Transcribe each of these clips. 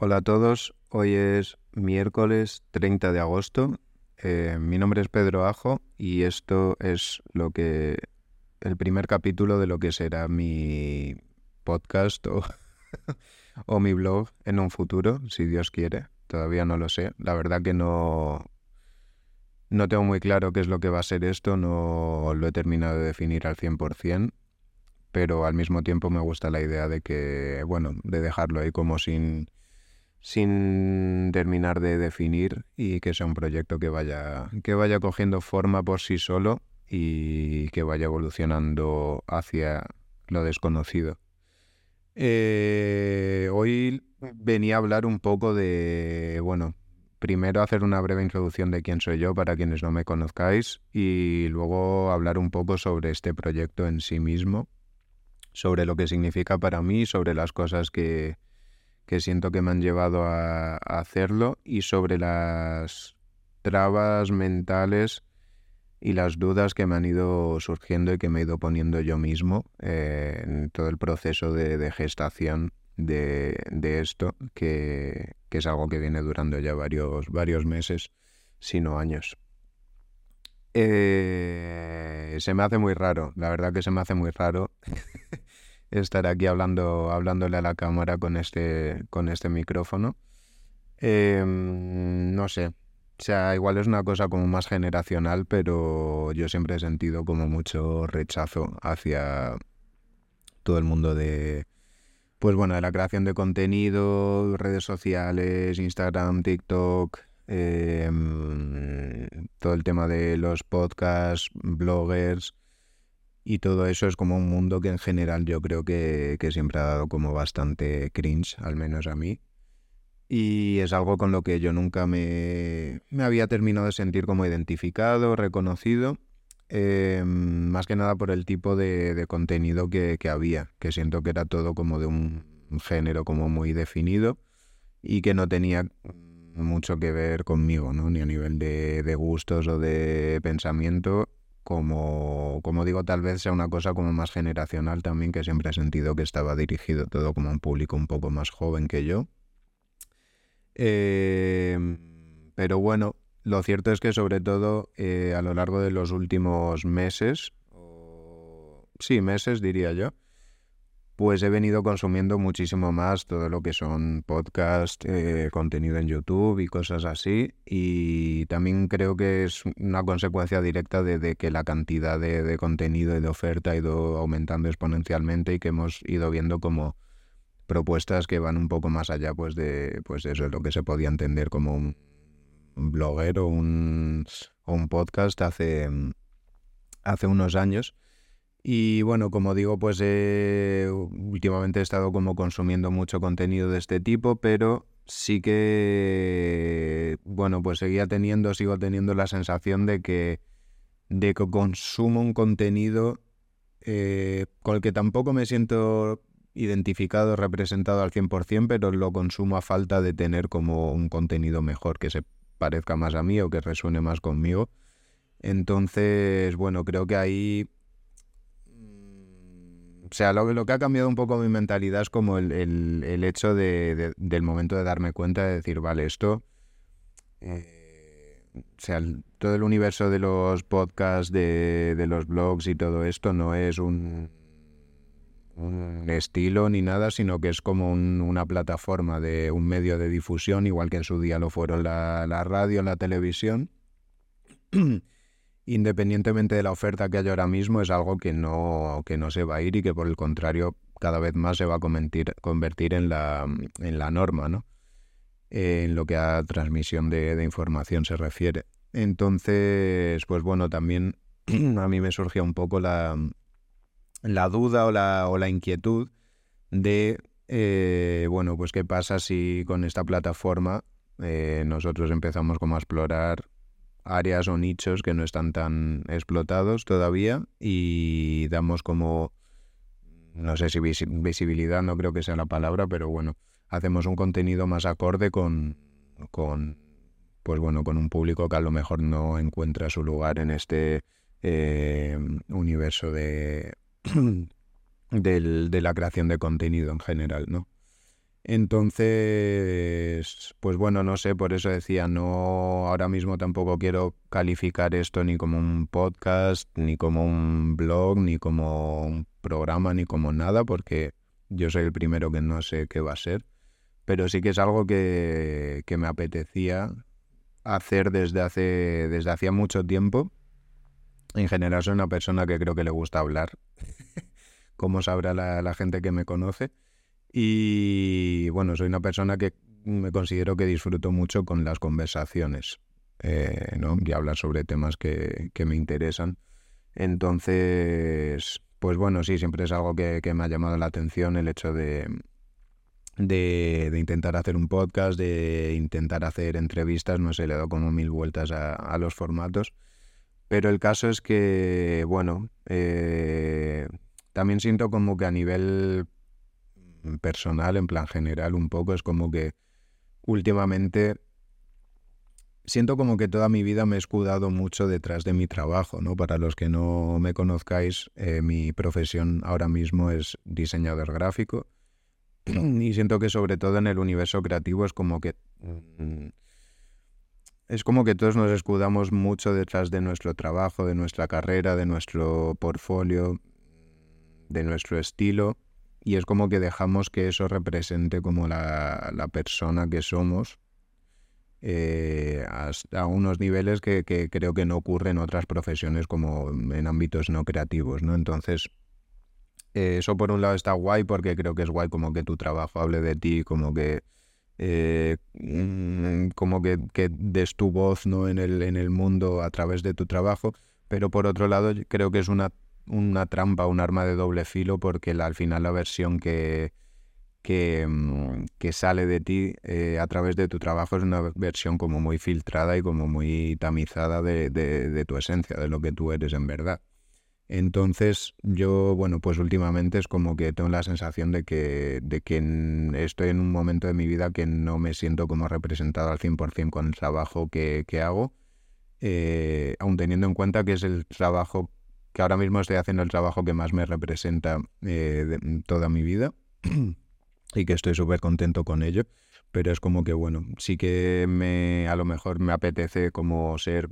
Hola a todos, hoy es miércoles 30 de agosto. Eh, mi nombre es Pedro Ajo y esto es lo que el primer capítulo de lo que será mi podcast o, o mi blog en un futuro, si Dios quiere. Todavía no lo sé. La verdad que no, no tengo muy claro qué es lo que va a ser esto, no lo he terminado de definir al 100%, pero al mismo tiempo me gusta la idea de que, bueno, de dejarlo ahí como sin, sin terminar de definir y que sea un proyecto que vaya, que vaya cogiendo forma por sí solo y que vaya evolucionando hacia lo desconocido. Eh, hoy venía a hablar un poco de, bueno, primero hacer una breve introducción de quién soy yo para quienes no me conozcáis y luego hablar un poco sobre este proyecto en sí mismo, sobre lo que significa para mí, sobre las cosas que, que siento que me han llevado a, hacerlo y sobre las trabas mentales y las dudas que me han ido surgiendo y que me he ido poniendo yo mismo eh, en todo el proceso de, gestación de, esto, que, es algo que viene durando ya varios, varios meses, si no años. Eh, se me hace muy raro, la verdad que se me hace muy raro estar aquí hablando, hablándole a la cámara con este, con este micrófono. Em, no sé, o sea, igual es una cosa como más generacional, pero yo siempre he sentido como mucho rechazo hacia todo el mundo de, pues bueno, de la creación de contenido, redes sociales, Instagram, TikTok, em, todo el tema de los podcasts, bloggers, y todo eso es como un mundo que en general yo creo que, siempre ha dado como bastante cringe, al menos a mí. Y es algo con lo que yo nunca me, había terminado de sentir como identificado, reconocido. Eh, más que nada por el tipo de, contenido que, había, que siento que era todo como de un género como muy definido y que no tenía mucho que ver conmigo, ¿no? Ni a nivel de, de gustos o de pensamiento como, como digo, tal vez sea una cosa como más generacional también, que siempre he sentido que estaba dirigido todo como un público un poco más joven que yo. Em, pero bueno, lo cierto es que sobre todo eh, a lo largo de los últimos meses, sí, meses diría yo, pues he venido consumiendo muchísimo más todo lo que son podcast, eh, contenido en YouTube y cosas así. Y también creo que es una consecuencia directa de, que la cantidad de, contenido y de oferta ha ido aumentando exponencialmente y que hemos ido viendo como propuestas que van un poco más allá pues de pues eso es lo que se podía entender como un, blogger o un, o un podcast hace, hace unos años. Y bueno, como digo, pues últimamente he estado como consumiendo mucho contenido de este tipo, pero sí que, bueno, pues seguía teniendo, sigo teniendo la sensación de que, de que consumo un contenido eh, con el que tampoco me siento identificado, representado al 100%, pero lo consumo a falta de tener como un contenido mejor, que se parezca más a mí o que resuene más conmigo. Entonces, bueno, creo que ahí o sea, lo, que ha cambiado un poco mi mentalidad es como el, hecho de, del momento de darme cuenta de decir, vale, esto... Eh, o sea, todo el universo de los podcasts, de, de los blogs y todo esto no es un, un estilo ni nada, sino que es como una plataforma de un medio de difusión, igual que en su día lo fueron la, la radio, la televisión. independientemente de la oferta que haya ahora mismo, es algo que no, que no se va a ir y que por el contrario cada vez más se va a convertir, en, la, en la norma, ¿no? en lo que a transmisión de, información se refiere. Entonces, pues bueno, también a mí me surgió un poco la, la duda o la, o la inquietud de, eh, bueno, pues qué pasa si con esta plataforma eh, nosotros empezamos como a explorar áreas o nichos que no están tan explotados todavía y damos como, no sé si visibilidad, no creo que sea la palabra, pero bueno, hacemos un contenido más acorde con, con pues bueno, con un público que a lo mejor no encuentra su lugar en este eh, universo de, de la creación de contenido en general, ¿no? Entonces, pues bueno, no sé, por eso decía, no, ahora mismo tampoco quiero calificar esto ni como un podcast, ni como un blog, ni como un programa, ni como nada, porque yo soy el primero que no sé qué va a ser. Pero sí que es algo que, que me apetecía hacer desde hace, desde hacía mucho tiempo. En general soy una persona que creo que le gusta hablar, como sabrá la gente que me conoce. Y bueno, soy una persona que me considero que disfruto mucho con las conversaciones, eh, ¿no? Y hablar sobre temas que, me interesan. Entonces, pues bueno, sí, siempre es algo que, me ha llamado la atención el hecho de, de, intentar hacer un podcast, de intentar hacer entrevistas, no sé, le he dado como mil vueltas a, los formatos. Pero el caso es que, bueno, eh, también siento como que a nivel personal, en plan general, un poco, es como que últimamente siento como que toda mi vida me he escudado mucho detrás de mi trabajo, ¿no? Para los que no me conozcáis, eh, mi profesión ahora mismo es diseñador gráfico y siento que sobre todo en el universo creativo es como que... Mm, es como que todos nos escudamos mucho detrás de nuestro trabajo, de nuestra carrera, de nuestro portfolio, de nuestro estilo y es como que dejamos que eso represente como la, persona que somos eh, hasta unos niveles que, creo que no ocurren en otras profesiones como en ámbitos no creativos, ¿no? Entonces, eh, eso por un lado está guay porque creo que es guay como que tu trabajo hable de ti, como que... Eh, mm, como que, que, des tu voz ¿no? en, el, en el mundo a través de tu trabajo, pero por otro lado creo que es una una trampa, un arma de doble filo, porque al final la versión que, que, mm, que sale de ti eh, a través de tu trabajo es una versión como muy filtrada y como muy tamizada de, de, tu esencia, de lo que tú eres en verdad. Entonces yo, bueno, pues últimamente es como que tengo la sensación de que, de que estoy en un momento de mi vida que no me siento como representado al 100% con el trabajo que, que hago, eh, aun teniendo en cuenta que es el trabajo que ahora mismo estoy haciendo el trabajo que más me representa eh, de toda mi vida y que estoy súper contento con ello. Pero es como que, bueno, sí que me, a lo mejor me apetece como ser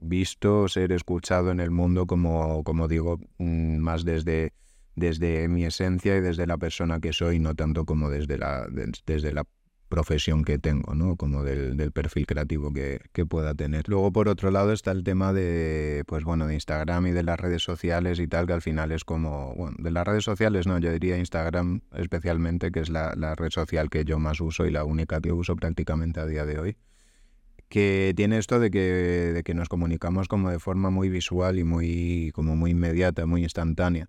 visto, ser escuchado en el mundo, como, como digo, mm, más desde, desde mi esencia y desde la persona que soy, no tanto como desde la, desde la profesión que tengo, ¿no? Como del, perfil creativo que, que, pueda tener. Luego, por otro lado, está el tema de, pues bueno, de Instagram y de las redes sociales y tal, que al final es como, bueno, de las redes sociales no, yo diría Instagram especialmente, que es la, la red social que yo más uso y la única que uso prácticamente a día de hoy que tiene esto de que, de que nos comunicamos como de forma muy visual y muy, como muy inmediata, muy instantánea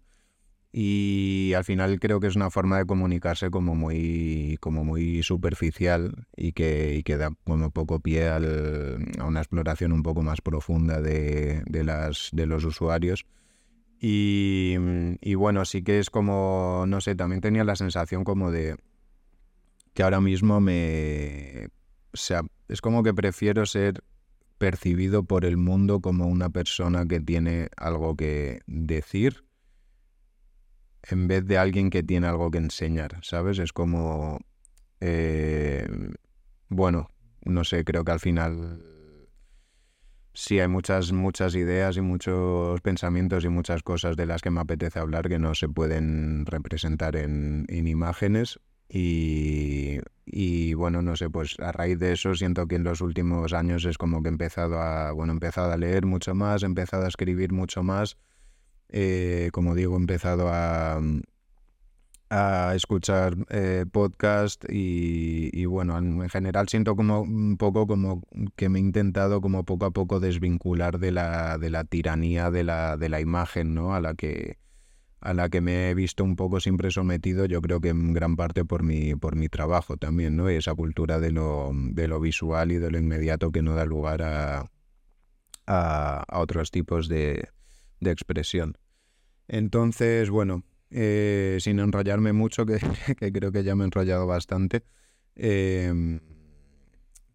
y al final creo que es una forma de comunicarse como muy, como muy superficial y que, y da como poco pie a una exploración un poco más profunda de, las, de los usuarios. Y, bueno, sí que es como, no sé, también tenía la sensación como de que ahora mismo me... O sea, es como que prefiero ser percibido por el mundo como una persona que tiene algo que decir en vez de alguien que tiene algo que enseñar, ¿sabes? Es como, eh, bueno, no sé, creo que al final sí hay muchas, muchas ideas y muchos pensamientos y muchas cosas de las que me apetece hablar que no se pueden representar en, imágenes. Y, y, bueno, no sé, pues a raíz de eso siento que en los últimos años es como que he empezado a, bueno, he empezado a leer mucho más, he empezado a escribir mucho más eh, como digo, he empezado a, a escuchar eh, podcast y, bueno, en, general siento como un poco como que me he intentado como poco a poco desvincular de la, de la tiranía de la, de la imagen, ¿no? A la que a la que me he visto un poco siempre sometido, yo creo que en gran parte por mi, por mi trabajo también, ¿no? Y esa cultura de lo, de lo visual y de lo inmediato que no da lugar a, a otros tipos de, de expresión. Entonces, bueno, eh, sin enrollarme mucho, que, creo que ya me he enrollado bastante, em,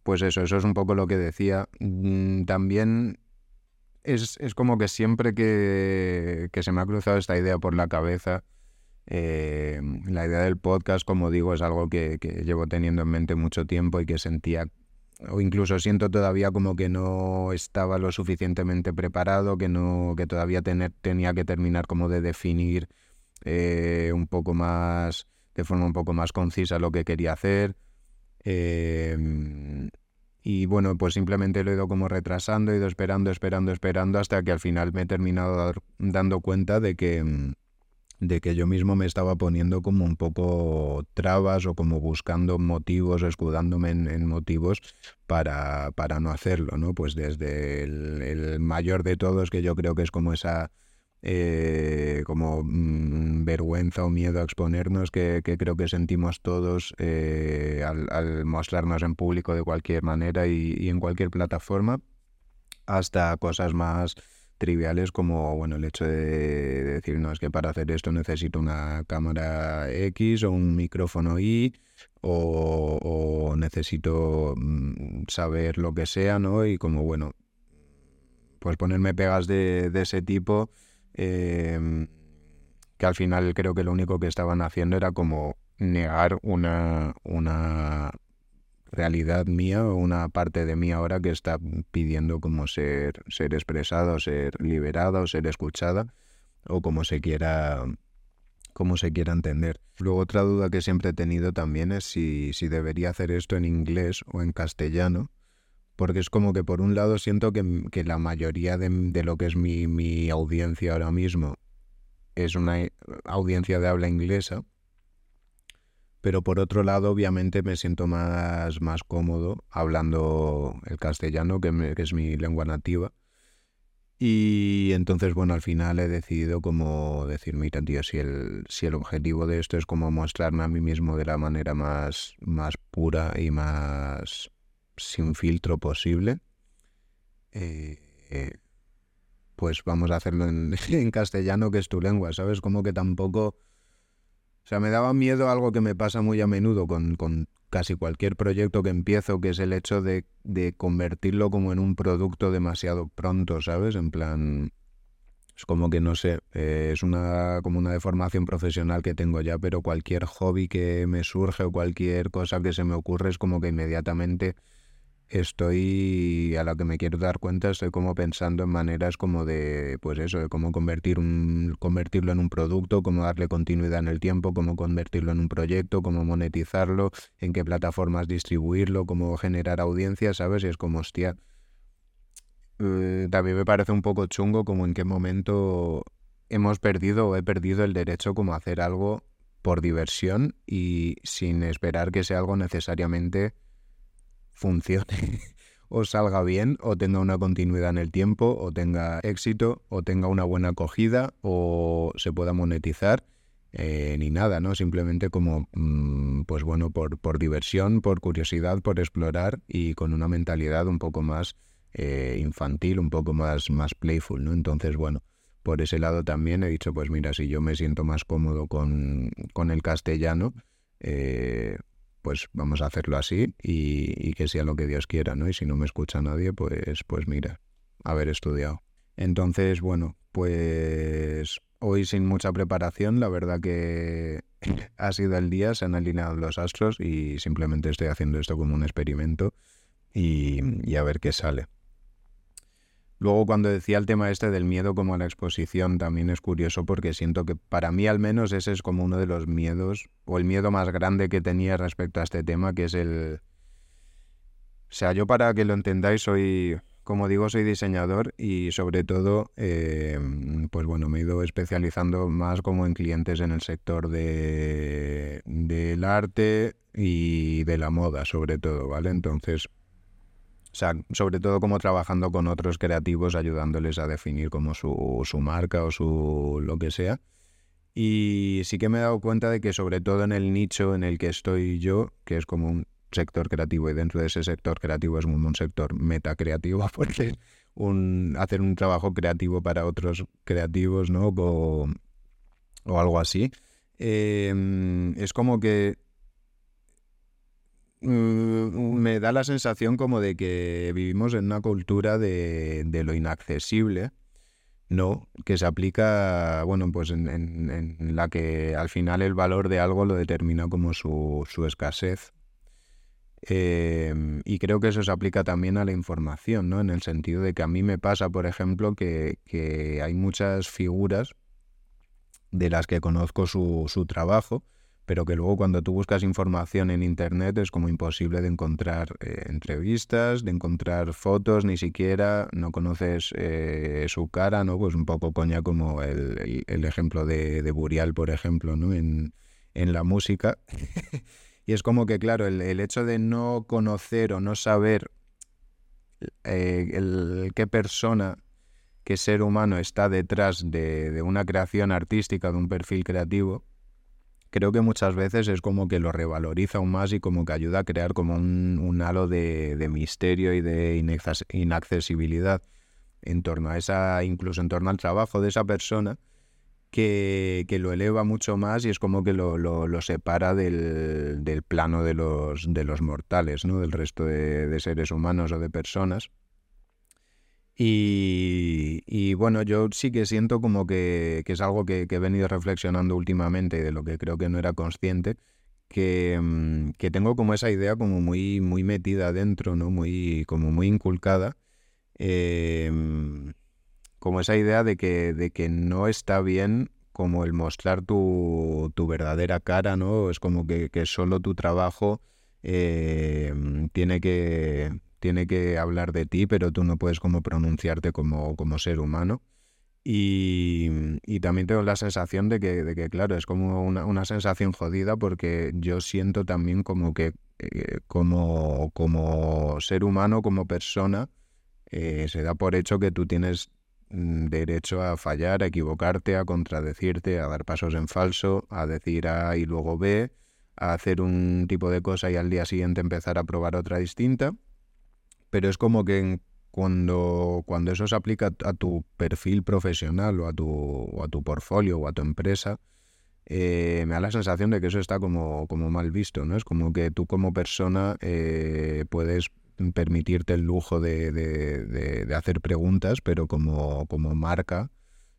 pues eso, eso es un poco lo que decía. Mm, también es, como que siempre que, se me ha cruzado esta idea por la cabeza, Eh, la idea del podcast, como digo, es algo que, llevo teniendo en mente mucho tiempo y que sentía, o incluso siento todavía como que no estaba lo suficientemente preparado, que no, que todavía tener, tenía que terminar como de definir eh, un poco más, de forma un poco más concisa lo que quería hacer. Em, y bueno, pues simplemente lo he ido como retrasando, he ido esperando, esperando, esperando, hasta que al final me he terminado dando cuenta de que, mm, de que yo mismo me estaba poniendo como un poco trabas o como buscando motivos, escudándome en, motivos para, para, no hacerlo, ¿no? Pues desde el mayor de todos, que yo creo que es como esa eh, como mm, vergüenza o miedo a exponernos que, creo que sentimos todos eh, al, mostrarnos en público de cualquier manera y, en cualquier plataforma, hasta cosas más triviales como bueno el hecho de decir no es que para hacer esto necesito una cámara X o un micrófono Y o, necesito mm, saber lo que sea no y como bueno pues ponerme pegas de, ese tipo Em, que al final creo que lo único que estaban haciendo era como negar una, una realidad mía o una parte de mí ahora que está pidiendo como ser, ser expresada o ser liberada o ser escuchada o como se quiera como se quiera entender. Luego otra duda que siempre he tenido también es si, si debería hacer esto en inglés o en castellano porque es como que por un lado siento que, la mayoría de, lo que es mi, audiencia ahora mismo es una audiencia de habla inglesa, pero por otro lado obviamente me siento más, más cómodo hablando el castellano, que, es mi lengua nativa. Y entonces, bueno, al final he decidido como decir, mira, tío, si el, si el objetivo de esto es como mostrarme a mí mismo de la manera más, más pura y más sin filtro posible, eh, eh, pues vamos a hacerlo en, castellano, que es tu lengua, ¿sabes? Como que tampoco... Sea, me daba miedo algo que me pasa muy a menudo con, casi cualquier proyecto que empiezo, que es el hecho de, convertirlo como en un producto demasiado pronto, ¿sabes? En plan, es como que no sé, eh, es una como una deformación profesional que tengo ya, pero cualquier hobby que me surge o cualquier cosa que se me ocurre es como que inmediatamente estoy, a lo que me quiero dar cuenta, estoy como pensando en maneras como de, pues eso, de cómo convertir un, convertirlo en un producto, cómo darle continuidad en el tiempo, cómo convertirlo en un proyecto, cómo monetizarlo, en qué plataformas distribuirlo, cómo generar audiencia, ¿sabes? Y es como, hostia, eh, también me parece un poco chungo como en qué momento hemos perdido o he perdido el derecho como hacer algo por diversión y sin esperar que sea algo necesariamente funcione o salga bien o tenga una continuidad en el tiempo o tenga éxito o tenga una buena acogida o se pueda monetizar eh, ni nada, ¿no? Simplemente como, mm, pues bueno, por, por diversión, por curiosidad, por explorar y con una mentalidad un poco más eh, infantil, un poco más, más playful, ¿no? Entonces, bueno, por ese lado también he dicho, pues mira, si yo me siento más cómodo con, con el castellano, eh, pues vamos a hacerlo así y, que sea lo que Dios quiera, ¿no? Y si no me escucha nadie, pues, pues mira, haber estudiado. Entonces, bueno, pues hoy sin mucha preparación, la verdad que ha sido el día, se han alineado los astros y simplemente estoy haciendo esto como un experimento y a ver qué sale. Luego cuando decía el tema este del miedo como a la exposición también es curioso porque siento que para mí al menos ese es como uno de los miedos o el miedo más grande que tenía respecto a este tema que es el... O sea, yo para que lo entendáis soy, como digo, soy diseñador y sobre todo, eh, pues bueno, me he ido especializando más como en clientes en el sector de, del arte y de la moda sobre todo, ¿vale? Entonces o sea, sobre todo como trabajando con otros creativos, ayudándoles a definir como su, su marca o su lo que sea. Y sí que me he dado cuenta de que sobre todo en el nicho en el que estoy yo, que es como un sector creativo y dentro de ese sector creativo es un, un sector metacreativo, porque un, hacer un trabajo creativo para otros creativos, ¿no? O, o algo así. Eh, es como que me da la sensación como de que vivimos en una cultura de, lo inaccesible, no, que se aplica, bueno, pues en, en, la que al final el valor de algo lo determina como su, su escasez. Em, y creo que eso se aplica también a la información, ¿no? En el sentido de que a mí me pasa, por ejemplo, que, que hay muchas figuras de las que conozco su, su trabajo, pero que luego cuando tú buscas información en Internet es como imposible de encontrar eh, entrevistas, de encontrar fotos, ni siquiera no conoces eh, su cara, ¿no? Pues un poco coña como el, ejemplo de, de, Burial, por ejemplo, ¿no? En, en la música. y es como que, claro, el, hecho de no conocer o no saber eh, el, qué persona, qué ser humano está detrás de, de una creación artística, de un perfil creativo, creo que muchas veces es como que lo revaloriza aún más y como que ayuda a crear como un, halo de, misterio y de inaccesibilidad en torno a esa, incluso en torno al trabajo de esa persona, que, lo eleva mucho más y es como que lo, lo, separa del, del, plano de los, de los mortales, ¿no? del resto de seres humanos o de personas. Y, bueno, yo sí que siento como que, es algo que, he venido reflexionando últimamente y de lo que creo que no era consciente, que, mm, que tengo como esa idea como muy, muy metida adentro, ¿no? Muy, como muy inculcada. Em, como esa idea de que, de que no está bien como el mostrar tu, tu verdadera cara, ¿no? Es como que, que solo tu trabajo em, tiene que tiene que hablar de ti, pero tú no puedes como pronunciarte como, como ser humano. Y, y, también tengo la sensación de que, de que claro, es como una, una, sensación jodida porque yo siento también como que eh, como, como ser humano, como persona, eh, se da por hecho que tú tienes mm, derecho a fallar, a equivocarte, a contradecirte, a dar pasos en falso, a decir A y luego B, a hacer un tipo de cosa y al día siguiente empezar a probar otra distinta pero es como que cuando, cuando eso se aplica a tu perfil profesional o a tu, o a tu portfolio o a tu empresa, eh, me da la sensación de que eso está como, como mal visto, ¿no? Es como que tú como persona eh, puedes permitirte el lujo de, de, hacer preguntas, pero como, como marca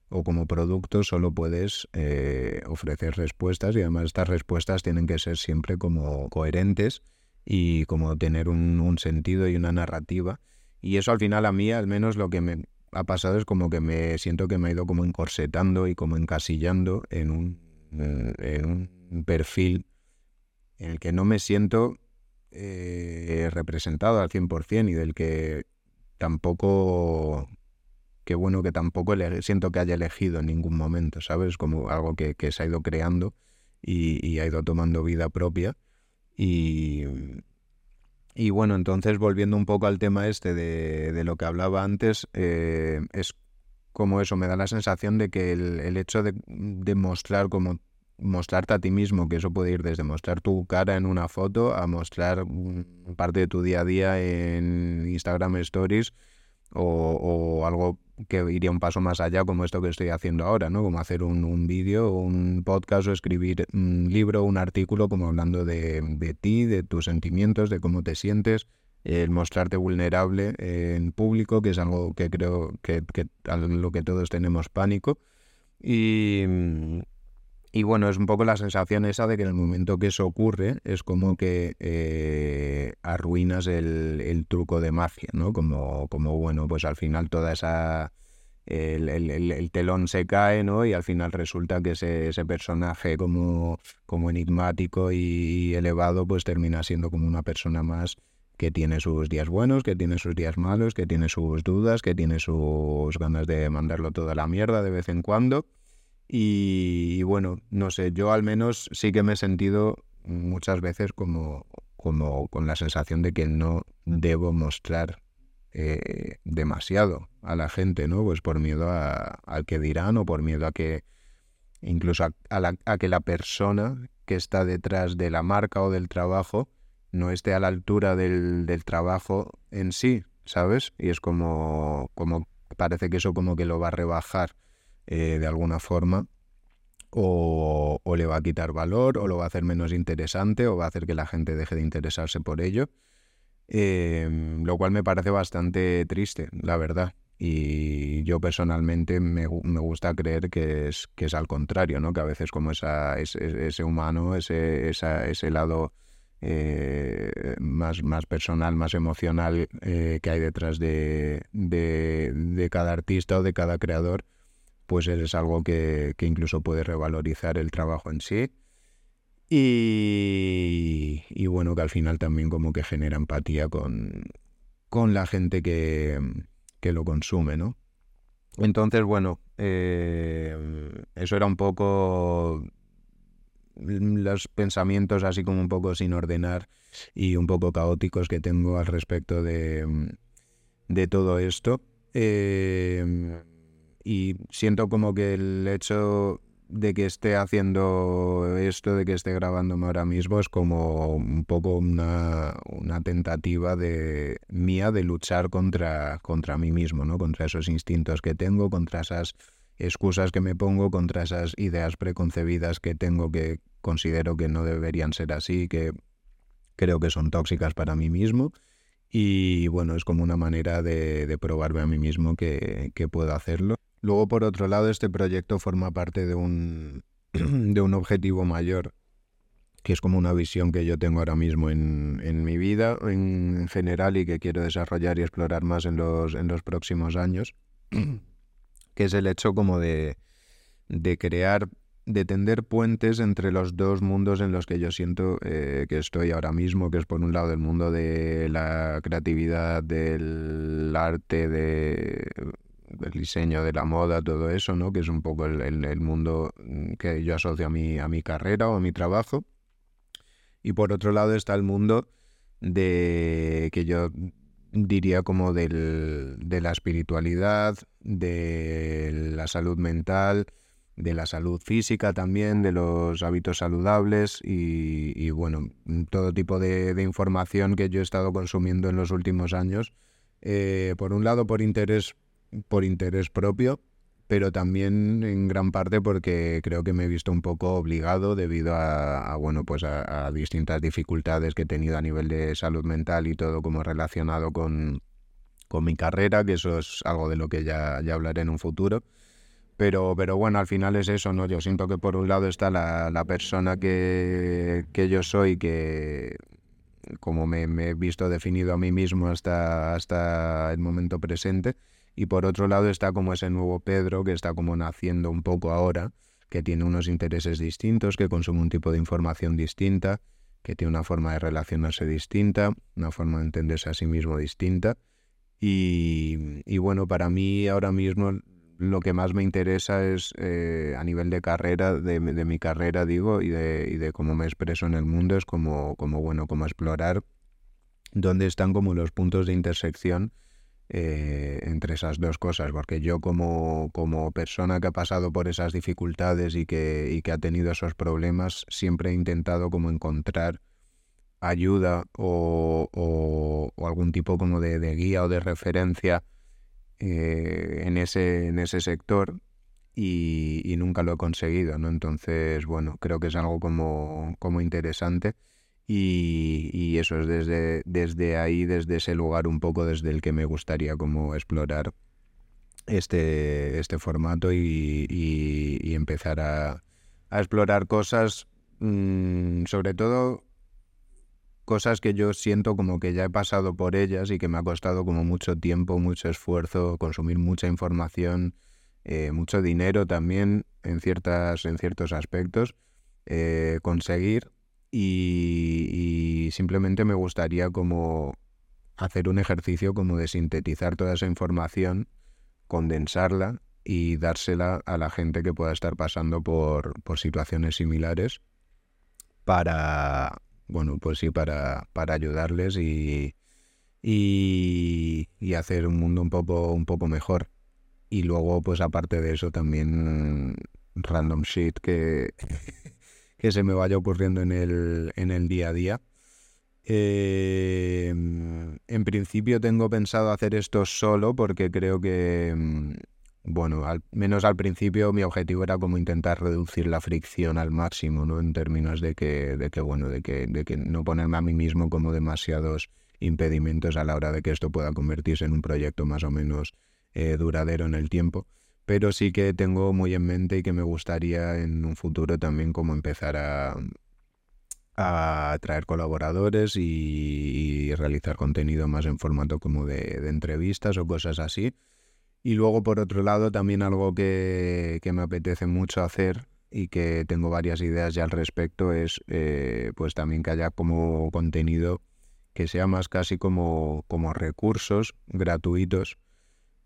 o como producto solo puedes eh, ofrecer respuestas y además estas respuestas tienen que ser siempre como coherentes y como tener un, sentido y una narrativa. Y eso al final a mí, al menos lo que me ha pasado es como que me siento que me ha ido como encorsetando y como encasillando en un, eh, en un perfil en el que no me siento eh, representado al 100% y del que tampoco, qué bueno que tampoco siento que haya elegido en ningún momento, ¿sabes? Como algo que, se ha ido creando y ha ido tomando vida propia y, y bueno, entonces volviendo un poco al tema este de, de lo que hablaba antes, eh, es como eso, me da la sensación de que el, el hecho de, de, mostrar como mostrarte a ti mismo, que eso puede ir desde mostrar tu cara en una foto a mostrar parte de tu día a día en Instagram Stories o, o algo que iría un paso más allá como esto que estoy haciendo ahora, ¿no? Como hacer un, un vídeo, un podcast o escribir un libro, un artículo como hablando de, de ti, de tus sentimientos, de cómo te sientes, el mostrarte vulnerable en público, que es algo que creo que, que a lo que todos tenemos pánico. Y, y bueno, es un poco la sensación esa de que en el momento que eso ocurre es como que eh, arruinas el, el, truco de magia, ¿no? Como, como, bueno, pues al final toda esa... El, el, el, telón se cae, ¿no? Y al final resulta que ese, ese personaje como, como enigmático y elevado pues termina siendo como una persona más que tiene sus días buenos, que tiene sus días malos, que tiene sus dudas, que tiene sus ganas de mandarlo toda la mierda de vez en cuando y, bueno, no sé, yo al menos sí que me he sentido muchas veces como, como con la sensación de que no debo mostrar eh, demasiado a la gente, ¿no? Pues por miedo a, al que dirán o por miedo a que incluso a, a, que la persona que está detrás de la marca o del trabajo no esté a la altura del, del trabajo en sí, ¿sabes? Y es como, como parece que eso como que lo va a rebajar eh, de alguna forma, o, le va a quitar valor, o lo va a hacer menos interesante, o va a hacer que la gente deje de interesarse por ello, em, lo cual me parece bastante triste, la verdad. Y yo personalmente me, gusta creer que es, que es al contrario, ¿no? Que a veces como esa, ese, ese humano, ese, ese lado eh, más, más personal, más emocional eh, que hay detrás de, de, cada artista o de cada creador, pues es algo que, que incluso puede revalorizar el trabajo en sí. Y, y, bueno, que al final también como que genera empatía con, con la gente que, que lo consume, ¿no? Entonces, bueno, eh, eso era un poco los pensamientos así como un poco sin ordenar y un poco caóticos que tengo al respecto de, de todo esto. Eh, y siento como que el hecho de que esté haciendo esto, de que esté grabándome ahora mismo, es como un poco una, una tentativa de mía de luchar contra, contra mí mismo, ¿no? Contra esos instintos que tengo, contra esas excusas que me pongo, contra esas ideas preconcebidas que tengo que considero que no deberían ser así, que creo que son tóxicas para mí mismo. Y bueno, es como una manera de, de probarme a mí mismo que, que puedo hacerlo. Luego, por otro lado, este proyecto forma parte de un, de un objetivo mayor, que es como una visión que yo tengo ahora mismo en, en mi vida en general y que quiero desarrollar y explorar más en los, en los próximos años, que es el hecho como de, de crear, de tender puentes entre los dos mundos en los que yo siento eh, que estoy ahora mismo, que es por un lado el mundo de la creatividad, del arte, de el diseño de la moda, todo eso, ¿no? Que es un poco el, mundo mm, que yo asocio a mi, a mi carrera o a mi trabajo. Y por otro lado está el mundo de que yo diría como del, de la espiritualidad, de la salud mental, de la salud física también, de los hábitos saludables y, bueno, todo tipo de, información que yo he estado consumiendo en los últimos años. Eh, por un lado, por interés por interés propio, pero también en gran parte porque creo que me he visto un poco obligado debido a, bueno pues a, distintas dificultades que he tenido a nivel de salud mental y todo como relacionado con, con mi carrera, que eso es algo de lo que ya, ya hablaré en un futuro. Pero, pero bueno, al final es eso, ¿no? Yo siento que por un lado está la, la persona que, que yo soy, que como me, me, he visto definido a mí mismo hasta, hasta el momento presente, y por otro lado está como ese nuevo Pedro que está como naciendo un poco ahora, que tiene unos intereses distintos, que consume un tipo de información distinta, que tiene una forma de relacionarse distinta, una forma de entenderse a sí mismo distinta. Y, bueno, para mí ahora mismo lo que más me interesa es eh, a nivel de carrera, de, mi carrera digo, y de, y de cómo me expreso en el mundo, es como, como bueno, como explorar dónde están como los puntos de intersección eh, entre esas dos cosas, porque yo como, como persona que ha pasado por esas dificultades y que, y que ha tenido esos problemas, siempre he intentado como encontrar ayuda o, o, algún tipo como de, guía o de referencia eh, en, ese, en ese sector y, y, nunca lo he conseguido, ¿no? Entonces, bueno, creo que es algo como, como interesante y, eso es desde, desde ahí, desde ese lugar un poco desde el que me gustaría como explorar este, este formato y, empezar a, explorar cosas, mm, sobre todo cosas que yo siento como que ya he pasado por ellas y que me ha costado como mucho tiempo, mucho esfuerzo, consumir mucha información, eh, mucho dinero también en, ciertas, en ciertos aspectos, eh, conseguir y, simplemente me gustaría como hacer un ejercicio como de sintetizar toda esa información, condensarla y dársela a la gente que pueda estar pasando por, situaciones similares para, bueno, pues sí, para, para ayudarles y, y, y, hacer un mundo un poco, un poco mejor. Y luego, pues aparte de eso, también random shit que, que se me vaya ocurriendo en el, en el día a día. Eh, en principio tengo pensado hacer esto solo porque creo que, mm, bueno, al menos al principio mi objetivo era como intentar reducir la fricción al máximo, ¿no? En términos de que, de que bueno, de que, de que no ponerme a mí mismo como demasiados impedimentos a la hora de que esto pueda convertirse en un proyecto más o menos eh, duradero en el tiempo. Pero sí que tengo muy en mente y que me gustaría en un futuro también como empezar a, a traer colaboradores y, realizar contenido más en formato como de, entrevistas o cosas así. Y luego, por otro lado, también algo que, me apetece mucho hacer y que tengo varias ideas ya al respecto es eh, pues también que haya como contenido que sea más casi como, como recursos gratuitos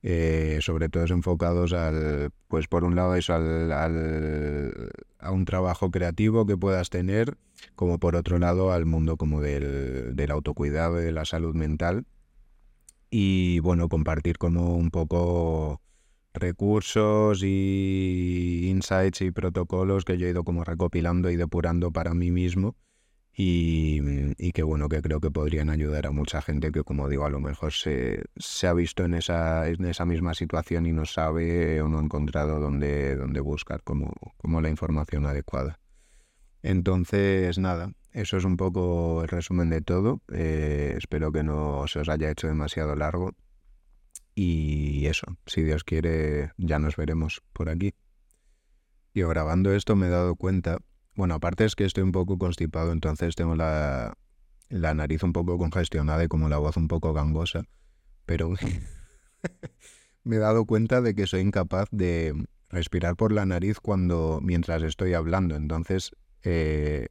eh, sobre todo enfocados al, pues por un lado eso, al, a un trabajo creativo que puedas tener, como por otro lado al mundo como del, del autocuidado y de la salud mental. Y bueno, compartir como un poco recursos y insights y protocolos que yo he ido como recopilando y depurando para mí mismo y, y, que bueno, que creo que podrían ayudar a mucha gente que como digo, a lo mejor se, se ha visto en esa, en esa misma situación y no sabe o no ha encontrado dónde, dónde buscar como, como la información adecuada. Entonces, nada, eso es un poco el resumen de todo. Eh, espero que no se os haya hecho demasiado largo. Y eso, si Dios quiere, ya nos veremos por aquí. Yo grabando esto me he dado cuenta bueno, aparte es que estoy un poco constipado, entonces tengo la, la nariz un poco congestionada y como la voz un poco gangosa, pero me he dado cuenta de que soy incapaz de respirar por la nariz cuando mientras estoy hablando. Entonces eh,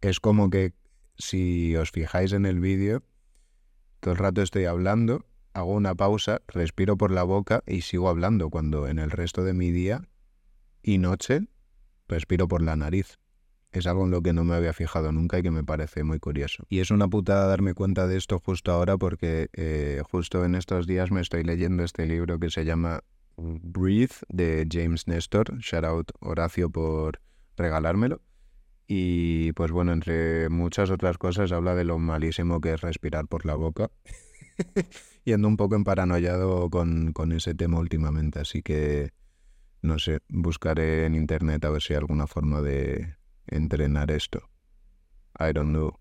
es como que si os fijáis en el vídeo, todo el rato estoy hablando, hago una pausa, respiro por la boca y sigo hablando cuando en el resto de mi día y noche respiro por la nariz es algo en lo que no me había fijado nunca y que me parece muy curioso. Y es una putada darme cuenta de esto justo ahora porque eh, justo en estos días me estoy leyendo este libro que se llama Breathe de James Nestor. Shout out Horacio por regalármelo. Y pues bueno, entre muchas otras cosas habla de lo malísimo que es respirar por la boca. y ando un poco emparanoiado con, con ese tema últimamente, así que no sé, buscaré en internet a ver si hay alguna forma de, entrenar esto. I don't know.